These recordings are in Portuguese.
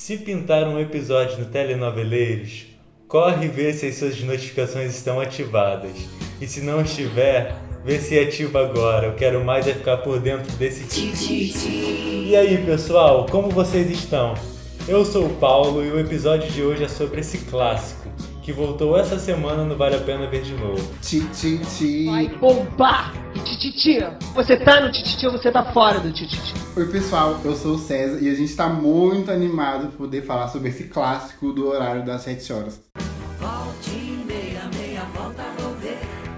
Se pintar um episódio no Telenoveleiros, corre ver se as suas notificações estão ativadas. E se não estiver, vê se ativa agora. Eu quero mais é ficar por dentro desse E aí, pessoal, como vocês estão? Eu sou o Paulo e o episódio de hoje é sobre esse clássico que voltou essa semana no Vale a Pena Ver de novo. Tititi. Vai bombar! Tititi! Você tá no Tititi ou você tá fora do Tititi? Oi, pessoal, eu sou o César e a gente tá muito animado por poder falar sobre esse clássico do horário das 7 horas.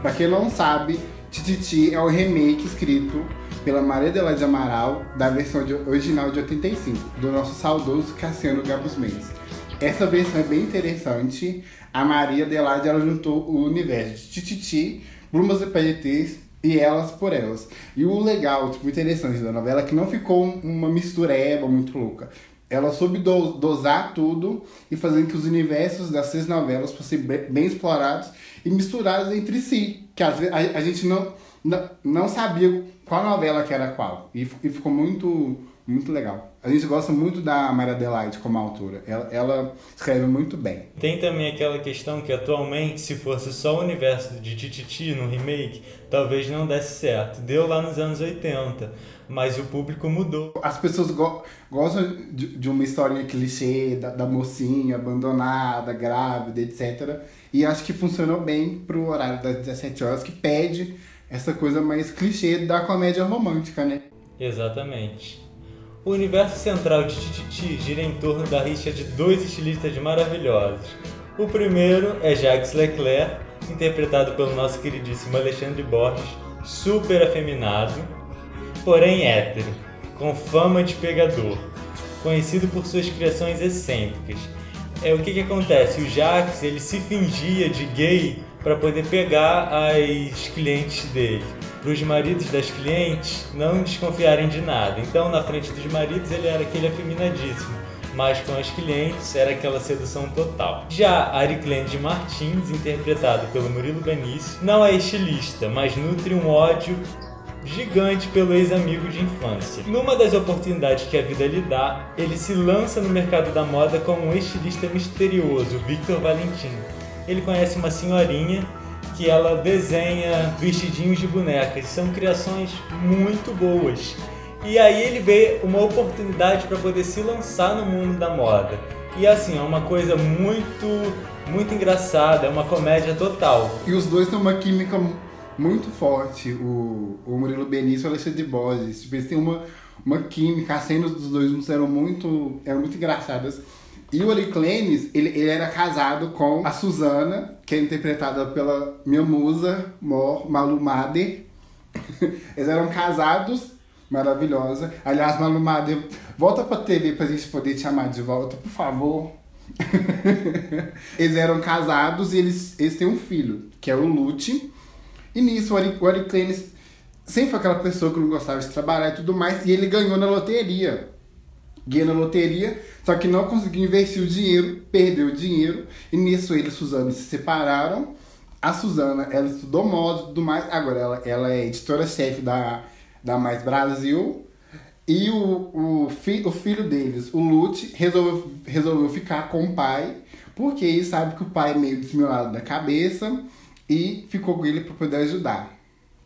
Pra quem não sabe, Tititi é o remake escrito pela Maria Adelaide Amaral da versão de- original de 85, do nosso saudoso Cassiano Gabus Mendes. Essa versão é bem interessante. A Maria Adelaide ela juntou o universo de Tititi, Brumas e PLTs e Elas por Elas. E o legal, tipo, interessante da novela é que não ficou uma mistureba muito louca. Ela soube do- dosar tudo e fazer com que os universos das seis novelas fossem bem explorados e misturados entre si. Que às vezes a, a gente não, não, não sabia qual novela que era qual. E, e ficou muito, muito legal. A gente gosta muito da Maria Adelaide como autora. Ela, ela escreve muito bem. Tem também aquela questão que atualmente, se fosse só o universo de Tititi no remake, talvez não desse certo. Deu lá nos anos 80, mas o público mudou. As pessoas go- gostam de, de uma historinha clichê da, da mocinha abandonada, grávida, etc. E acho que funcionou bem pro horário das 17 horas, que pede essa coisa mais clichê da comédia romântica, né? Exatamente. O universo central de Tititi gira em torno da rixa de dois estilistas maravilhosos. O primeiro é Jacques Leclerc, interpretado pelo nosso queridíssimo Alexandre Borges, super afeminado, porém hétero, com fama de pegador, conhecido por suas criações excêntricas. É o que que acontece? O Jacques ele se fingia de gay para poder pegar as clientes dele, para os maridos das clientes não desconfiarem de nada. Então, na frente dos maridos ele era aquele afeminadíssimo, mas com as clientes era aquela sedução total. Já Ariclende Martins, interpretado pelo Murilo Benício, não é estilista, mas nutre um ódio gigante pelo ex-amigo de infância. Numa das oportunidades que a vida lhe dá, ele se lança no mercado da moda como um estilista misterioso, Victor Valentim. Ele conhece uma senhorinha que ela desenha vestidinhos de bonecas. São criações muito boas. E aí ele vê uma oportunidade para poder se lançar no mundo da moda. E assim, é uma coisa muito, muito engraçada, é uma comédia total. E os dois têm uma química mu- muito forte, o, o Murilo Benício e o Alexandre Borges. Tipo, eles têm uma, uma química, as cenas dos dois eram muito, eram muito engraçadas. E o Clenis, ele, ele era casado com a Suzana, que é interpretada pela minha musa, Mor Malumade. Eles eram casados, maravilhosa. Aliás, Malumade, volta pra TV pra gente poder te chamar de volta, por favor. eles eram casados e eles, eles têm um filho, que é o Lute. E nisso, o Ari, sempre foi aquela pessoa que não gostava de trabalhar e tudo mais, e ele ganhou na loteria. Ganhou na loteria, só que não conseguiu investir o dinheiro, perdeu o dinheiro, e nisso ele e Suzana se separaram. A Suzana, ela estudou moda e tudo mais, agora ela, ela é editora-chefe da, da Mais Brasil. E o, o, fi, o filho deles, o Lute, resolveu, resolveu ficar com o pai, porque ele sabe que o pai é meio desmiolado da cabeça e ficou com ele para poder ajudar.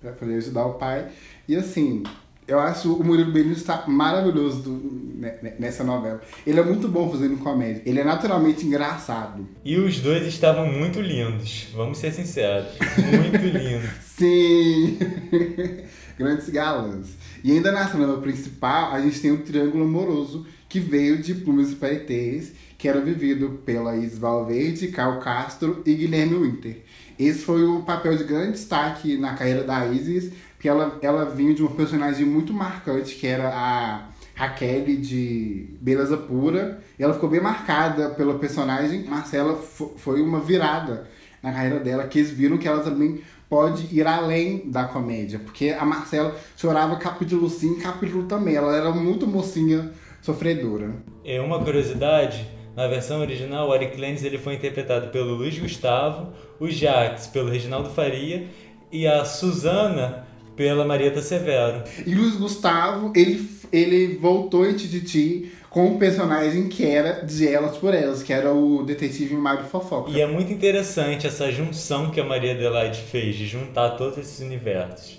Para poder ajudar o pai. E assim, eu acho o Murilo Benício está maravilhoso do- ne- ne- nessa novela. Ele é muito bom fazendo comédia. Ele é naturalmente engraçado. E os dois estavam muito lindos, vamos ser sinceros. Muito lindos. Sim! Grandes galãs. E ainda na trama principal, a gente tem um triângulo amoroso que veio de Plumas e Paetês, que era vivido pela Isis Valverde, Carl Castro e Guilherme Winter. Esse foi o papel de grande destaque na carreira da Isis, porque ela, ela vinha de um personagem muito marcante, que era a Raquel de Beleza Pura. E ela ficou bem marcada pelo personagem. Marcela fo- foi uma virada na carreira dela, que eles viram que ela também pode ir além da comédia. Porque a Marcela chorava capítulo sim, capítulo também. Ela era muito mocinha sofredora. É uma curiosidade, na versão original, o Ari Clenis ele foi interpretado pelo Luiz Gustavo, o Jax pelo Reginaldo Faria e a Suzana pela Marieta Severo. E Luiz Gustavo, ele, ele voltou em Tititi com o personagem que era de Elas por Elas, que era o detetive Mário Fofoca. E é muito interessante essa junção que a Maria Adelaide fez, de juntar todos esses universos.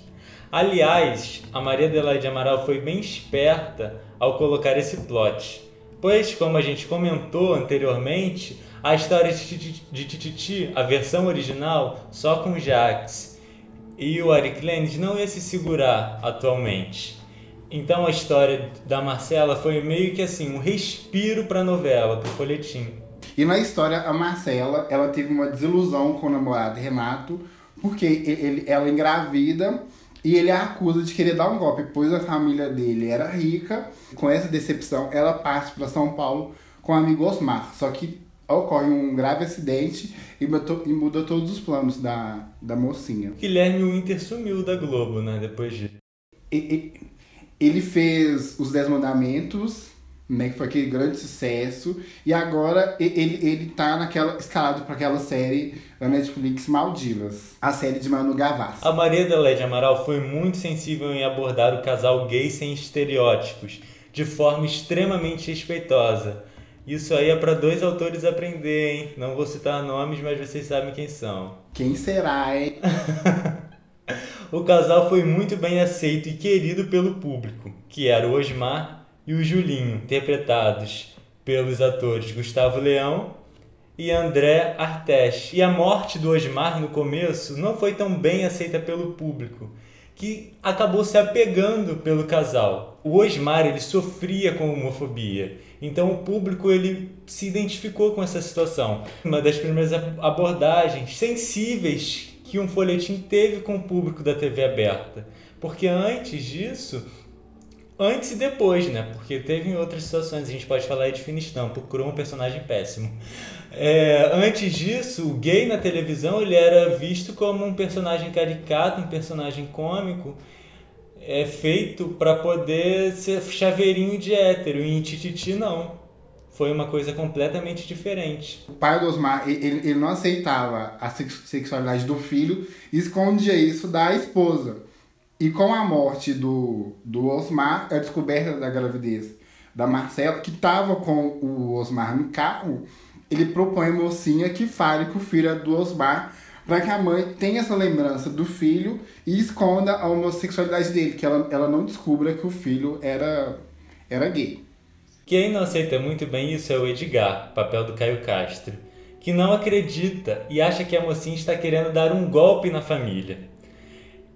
Aliás, a Maria Adelaide Amaral foi bem esperta ao colocar esse plot, pois, como a gente comentou anteriormente, a história de Tititi, a versão original, só com Jax e o Eric Lenz não ia se segurar atualmente. Então a história da Marcela foi meio que assim, um respiro para a novela, para o folhetim. E na história, a Marcela, ela teve uma desilusão com o namorado Renato, porque ele, ela engravida e ele a acusa de querer dar um golpe, pois a família dele era rica. Com essa decepção, ela parte para São Paulo com o amigo Osmar. Só que ocorre um grave acidente e, muda, e muda todos os planos da, da mocinha. Guilherme Winter sumiu da Globo, né, depois de... Ele fez Os Dez Mandamentos, né, que foi aquele grande sucesso, e agora ele, ele tá naquela, escalado para aquela série da Netflix Maldivas, a série de Manu Gavassi. A Maria Adelaide Amaral foi muito sensível em abordar o casal gay sem estereótipos, de forma extremamente respeitosa. Isso aí é para dois autores aprender, hein? Não vou citar nomes, mas vocês sabem quem são. Quem será, hein? o casal foi muito bem aceito e querido pelo público, que era o Osmar e o Julinho, interpretados pelos atores Gustavo Leão e André Artes. E a morte do Osmar no começo não foi tão bem aceita pelo público, que acabou se apegando pelo casal. O Osmar ele sofria com homofobia, então o público ele se identificou com essa situação. Uma das primeiras abordagens sensíveis que um folhetim teve com o público da TV aberta. Porque antes disso, antes e depois, né? Porque teve em outras situações, a gente pode falar de Finistão, procurou um personagem péssimo. É, antes disso, o gay na televisão ele era visto como um personagem caricato, um personagem cômico, é feito para poder ser chaveirinho de hétero, e em Tititi não foi uma coisa completamente diferente. O pai do Osmar, ele, ele não aceitava a sexualidade do filho e escondia isso da esposa. E com a morte do, do Osmar, a descoberta da gravidez da Marcela, que estava com o Osmar no carro, ele propõe a mocinha que fale que o filho do Osmar para que a mãe tenha essa lembrança do filho e esconda a homossexualidade dele, que ela, ela não descubra que o filho era, era gay. Quem não aceita muito bem isso é o Edgar, papel do Caio Castro, que não acredita e acha que a mocinha está querendo dar um golpe na família.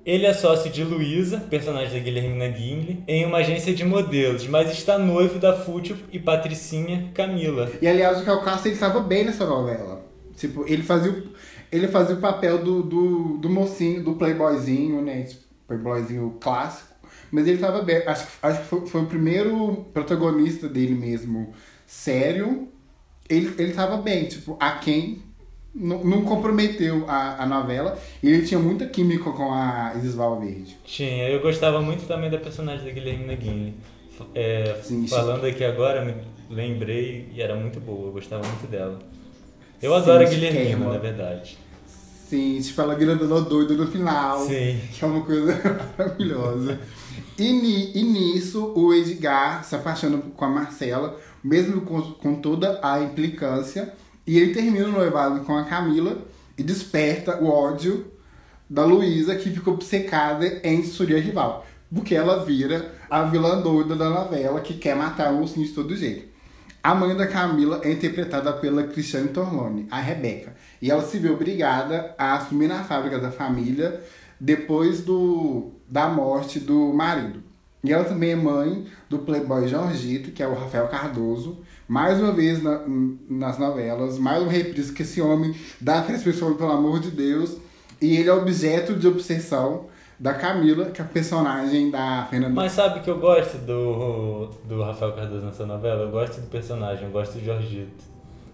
Ele é sócio de Luísa, personagem da Guilhermina Gimli, em uma agência de modelos, mas está noivo da Fútil e Patricinha Camila. E aliás, o Castro ele estava bem nessa novela. Tipo, ele fazia o, ele fazia o papel do, do, do mocinho, do playboyzinho, né? Playboyzinho clássico. Mas ele tava bem. Acho, acho que foi, foi o primeiro protagonista dele mesmo sério. Ele, ele bem, tipo, a quem não, não comprometeu a, a novela. E ele tinha muita química com a Isis Valverde. Tinha, eu gostava muito também da personagem da Guilherme Guinle. É, sim, falando sim. aqui agora, me lembrei e era muito boa, eu gostava muito dela. Eu sim, adoro a Guilherme, na verdade. Sim, tipo, ela vira dona doida no final. Sim. Que é uma coisa maravilhosa. E, ni, e nisso, o Edgar se apaixona com a Marcela, mesmo com, com toda a implicância. E ele termina o noivado com a Camila e desperta o ódio da Luísa, que ficou obcecada em sua rival. Porque ela vira a vilã doida da novela que quer matar o ursinho de todo jeito. A mãe da Camila é interpretada pela Cristiane Torlone, a Rebeca. E ela se vê obrigada a assumir na fábrica da família depois do, da morte do marido. E ela também é mãe do playboy Jorgito, que é o Rafael Cardoso. Mais uma vez na, nas novelas, mais uma reprise que esse homem dá para as pessoas, pelo amor de Deus. E ele é objeto de obsessão da Camila, que é a personagem da Fernanda. Mas sabe que eu gosto do, do Rafael Cardoso nessa novela? Eu gosto do personagem, eu gosto do Jorgito.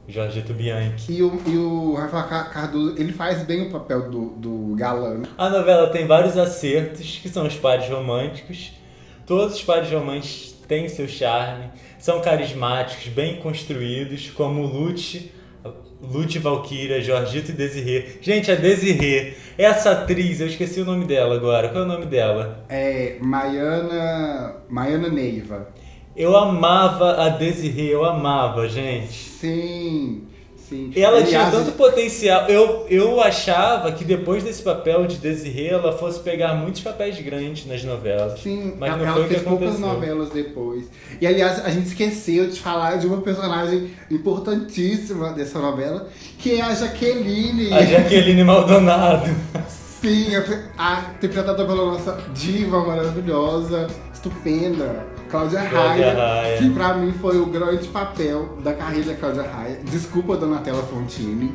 Jorgito Bianchi. E o, e o Rafael Cardoso, ele faz bem o papel do, do galã. Né? A novela tem vários acertos, que são os pares românticos. Todos os pares românticos têm seu charme, são carismáticos, bem construídos, como Lute, Lute Valkyria, Jorgito e Desirê. Gente, a Desirê, essa atriz, eu esqueci o nome dela agora. Qual é o nome dela? É Maiana, Maiana Neiva. Eu amava a Desiree, eu amava, gente. Sim, sim. Ela Aliás, tinha tanto potencial. Eu, eu achava que depois desse papel de Desiree, ela fosse pegar muitos papéis grandes nas novelas. Sim, Mas não ela foi o que fez poucas novelas depois. E aliás, a gente esqueceu de falar de uma personagem importantíssima dessa novela, que é a Jaqueline. A Jaqueline Maldonado. Sim, a, a- interpretada pela nossa diva maravilhosa, estupenda, Cláudia Raia, Raia. que pra mim foi o grande papel da carreira da Cláudia Raia. Desculpa, Donatella Fontini.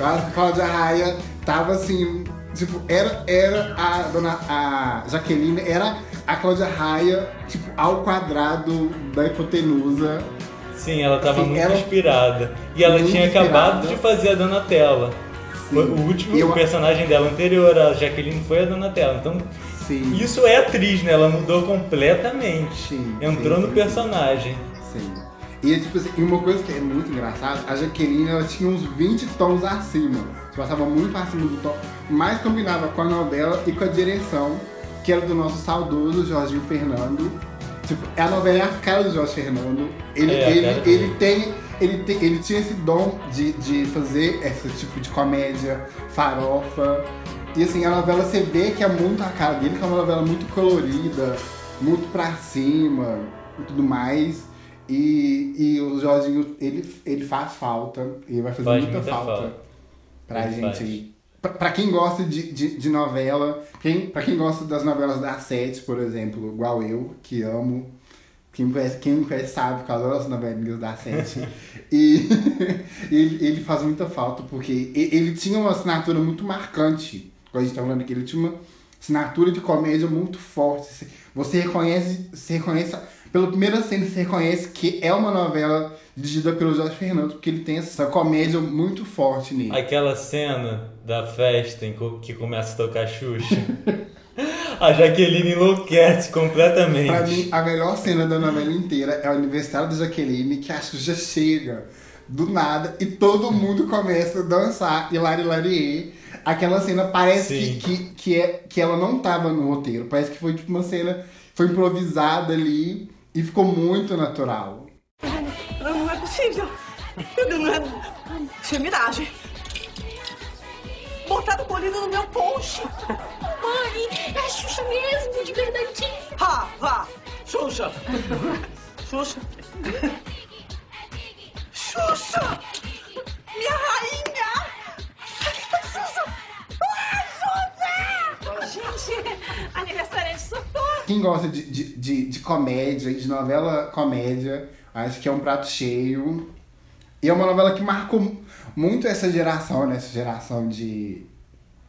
A Cláudia Raia tava assim, tipo, era, era a dona a Jaqueline, era a Cláudia Raia, tipo, ao quadrado da hipotenusa. Sim, ela tava Sim, muito ela- inspirada. E ela tinha acabado inspirada. de fazer a Donatella. Foi O último Eu- personagem dela anterior, a Jaqueline, foi a Donatella. Então, Sim. isso é atriz, né? Ela mudou completamente. Sim, Entrou sim, no personagem. Sim. E, tipo assim, uma coisa que é muito engraçada, a Jaqueline ela tinha uns 20 tons acima. Tipo, Passava muito acima do tom. Mas combinava com a novela e com a direção, que era do nosso saudoso Jorginho Fernando. Tipo, a novela é a cara do Jorge Fernando. Ele, É, ele, ele, dele. tem, ele, tem, ele tinha esse dom de, de fazer esse tipo de comédia, farofa. E assim, a novela você vê que é muito a cara dele, que é uma novela muito colorida, muito pra cima e tudo mais. E, e o Jorginho, ele, ele faz falta, ele vai fazer Faz muita, muita falta, falta. pra Ele gente. faz. Pra, pra quem gosta de, de, de novela, quem, pra quem gosta das novelas da Sete, por exemplo, igual eu, que amo. Quem me conhece, quem me conhece sabe que eu adoro as novelinhas da Sete. e ele, ele faz muita falta, porque ele tinha uma assinatura muito marcante. A gente tá falando aqui, ele tinha uma assinatura de comédia muito forte. Você- Você reconhece, você reconhece, pela primeira cena, você reconhece que é uma novela dirigida pelo Jorge Fernando, porque ele tem essa comédia muito forte nele. Aquela cena da festa em que começa a tocar Xuxa. a Jaqueline enlouquece completamente. Pra mim, a melhor cena da novela inteira é o aniversário da Jaqueline, que a Xuxa chega do nada e todo mundo começa a dançar e lari lari. Aquela cena parece Sim. que, que, que, é, que ela não tava no roteiro. Parece que foi tipo uma cena, foi improvisada ali e ficou muito natural. Não, não é possível. Não é... Isso é miragem. Botaram colina no meu post. Mãe, é a Xuxa mesmo, de verdade. Vá, vá. Xuxa. Xuxa. Xuxa! Quem gosta de, de, de, de comédia e de novela comédia, acho que é um prato cheio. E é uma novela que marcou muito essa geração, né? Essa geração de,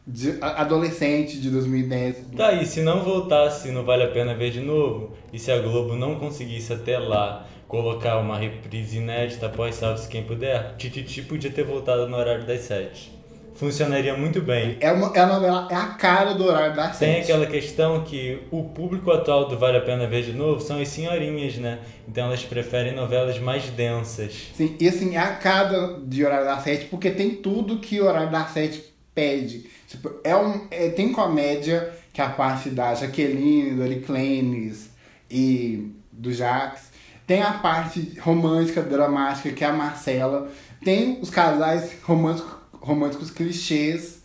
de adolescente de 2010. Tá aí, se não voltasse, não vale a pena ver de novo. E se a Globo não conseguisse até lá colocar uma reprise inédita após Salve-se Quem Puder, Tititi podia ter voltado no horário das sete. Funcionaria muito bem. É, uma, é a novela, é a cara do horário da Tem sete. aquela questão que o público atual do Vale a Pena Ver de Novo são as senhorinhas, né? Então elas preferem novelas mais densas. Sim, e assim, é a cara de horário da sete, porque tem tudo que o horário da sete pede. Tipo, é um, é- tem comédia, que é a parte da Jaqueline, do Eric Clenis e do Jax. Tem a parte romântica, dramática, que é a Marcela. Tem os casais românticos, românticos clichês.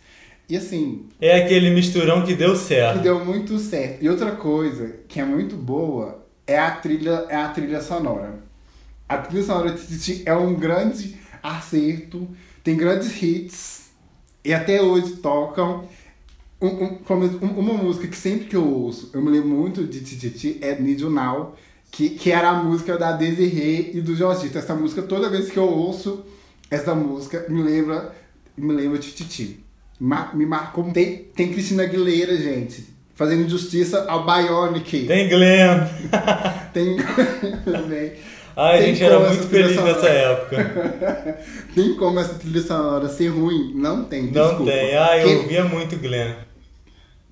E assim, É aquele misturão que deu que certo. deu muito certo. E outra coisa que é muito boa é a trilha, é a trilha sonora. A trilha sonora de Titi é um grande acerto, tem grandes hits e até hoje tocam. Um, um, um- uma música que sempre que eu ouço, eu me lembro muito de Titi é Need You Now, que, que era a música da Desirê e do Jorgito. Essa música, toda vez que eu ouço essa música, me lembra, me lembra de Titi. Ma- me marcou. Tem, tem Cristina Aguilera, gente, fazendo justiça ao Bionic. Tem Glenn. Tem também. Ai, a Tem gente era muito feliz sonora. nessa época. Tem como essa trilha sonora ser ruim? Não tem, Não desculpa. tem. Ai, eu quem, ouvia muito Glenn.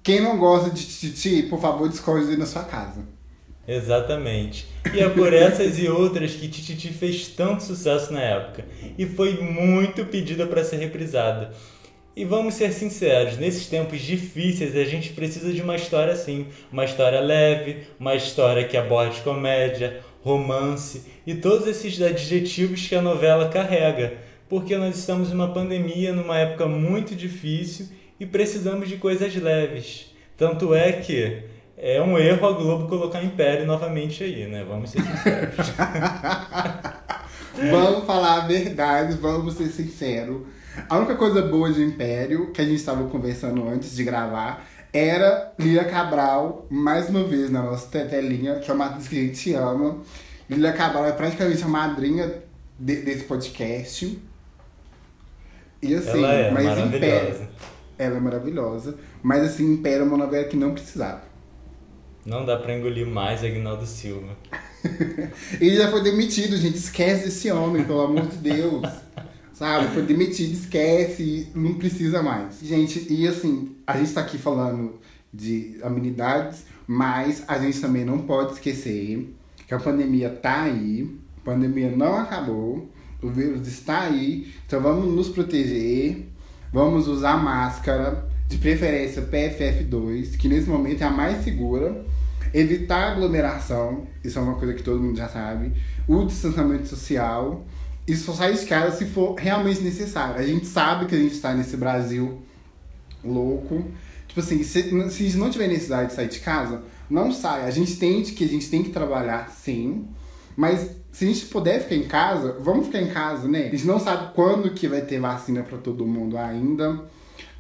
quem não gosta de Titi, por favor, discorde na sua casa. Exatamente. E é por essas e outras que Tititi fez tanto sucesso na época e foi muito pedida para ser reprisada. E vamos ser sinceros, nesses tempos difíceis a gente precisa de uma história assim, uma história leve, uma história que aborde comédia, romance e todos esses adjetivos que a novela carrega, porque nós estamos numa pandemia, numa época muito difícil e precisamos de coisas leves. Tanto é que é um erro a Globo colocar Império novamente aí, né? Vamos ser sinceros. vamos falar a verdade, vamos ser sinceros. A única coisa boa de Império, que a gente estava conversando antes de gravar, era Lília Cabral, mais uma vez na nossa tetelinha, que é uma atriz que a gente ama. Lília Cabral é praticamente a madrinha de, desse podcast. E assim, Ela é mas maravilhosa. Império. Ela é maravilhosa. Mas assim, Império é uma novela que não precisava. Não dá pra engolir mais Agnaldo Silva. Ele já foi demitido, gente. Esquece esse homem, pelo amor de Deus. Sabe? Foi demitido, esquece, não precisa mais. Gente, e assim, a gente tá aqui falando de amenidades, mas a gente também não pode esquecer que a pandemia tá aí, a pandemia não acabou, o vírus está aí, então vamos nos proteger, vamos usar máscara, de preferência PFF2, que nesse momento é a mais segura. Evitar aglomeração, isso é uma coisa que todo mundo já sabe. O distanciamento social. E só sair de casa se for realmente necessário. A gente sabe que a gente está nesse Brasil louco. Tipo assim, se, se não tiver necessidade de sair de casa, não sai. A gente entende que a gente tem que trabalhar sim. Mas se a gente puder ficar em casa, vamos ficar em casa, né? A gente não sabe quando que vai ter vacina para todo mundo ainda.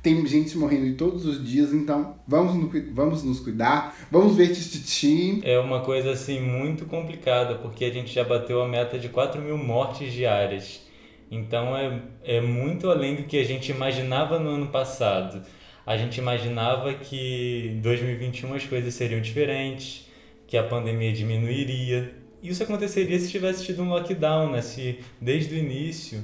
Tem gente morrendo todos os dias, então vamos, no, vamos nos cuidar, vamos ver tititi. É uma coisa assim muito complicada, porque a gente já bateu a meta de 4 mil mortes diárias. Então é, é muito além do que a gente imaginava no ano passado. A gente imaginava que em 2021 as coisas seriam diferentes, que a pandemia diminuiria. Isso aconteceria se tivesse tido um lockdown, né? Se desde o início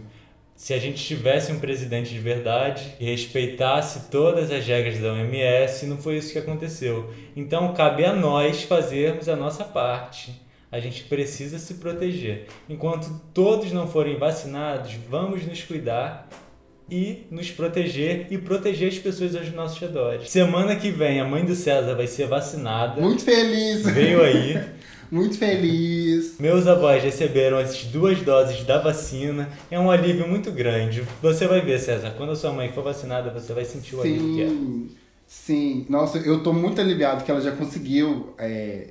se a gente tivesse um presidente de verdade e respeitasse todas as regras da OMS, não foi isso que aconteceu. Então cabe a nós fazermos a nossa parte. A gente precisa se proteger. Enquanto todos não forem vacinados, vamos nos cuidar e nos proteger e proteger as pessoas aos nossos redores. Semana que vem a mãe do César vai ser vacinada. Muito feliz! Veio aí. Muito feliz. Meus avós receberam as duas doses da vacina. É um alívio muito grande. Você vai ver, César, quando a sua mãe for vacinada, você vai sentir o alívio que é. Sim, sim. Nossa, eu tô muito aliviado que ela já conseguiu é,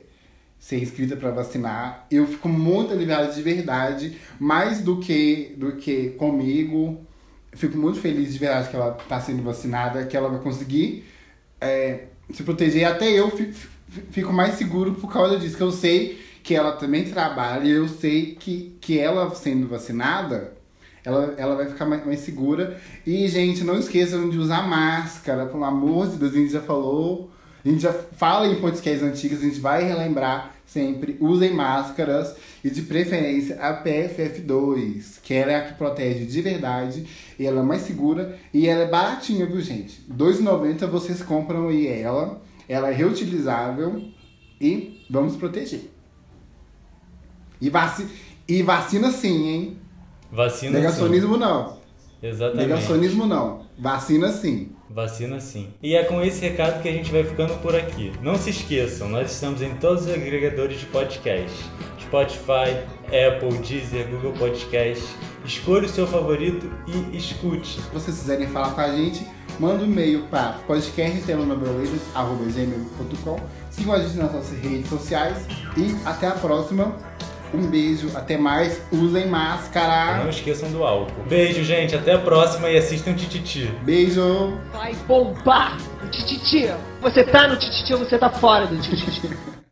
ser inscrita para vacinar. Eu fico muito aliviado de verdade, mais do que, do que comigo. Fico muito feliz de verdade que ela tá sendo vacinada, que ela vai conseguir é, se proteger. Até eu fico, fico mais seguro por causa disso, que eu sei que ela também trabalha e eu sei que, que ela sendo vacinada, ela, ela vai ficar mais, mais segura. E, gente, não esqueçam de usar máscara, pelo amor de Deus, a gente já falou, a gente já fala em podcasts antigos, a gente vai relembrar sempre, usem máscaras e de preferência a PFF2, que ela é a que protege de verdade, e ela é mais segura e ela é baratinha, viu, gente? R$ 2,90 vocês compram aí ela. Ela é reutilizável e vamos proteger. E, vaci e vacina sim, hein? Vacina Negacionismo sim. não. Exatamente. Negacionismo não. Vacina sim. Vacina sim. E é com esse recado que a gente vai ficando por aqui. Não se esqueçam, nós estamos em todos os agregadores de podcast. Spotify, Apple, Deezer, Google Podcast. Escolha o seu favorito e escute. Se vocês quiserem falar com a gente, manda um e-mail para podcasttelonobroleiros.com Sigam a gente nas nossas redes sociais e até a próxima. Um beijo, até mais. Usem máscara. Não esqueçam do álcool. Beijo, gente. Até a próxima e assistam Tititi. Beijo. Vai bombar o tititi. Você tá no tititi ou você tá fora do tititi?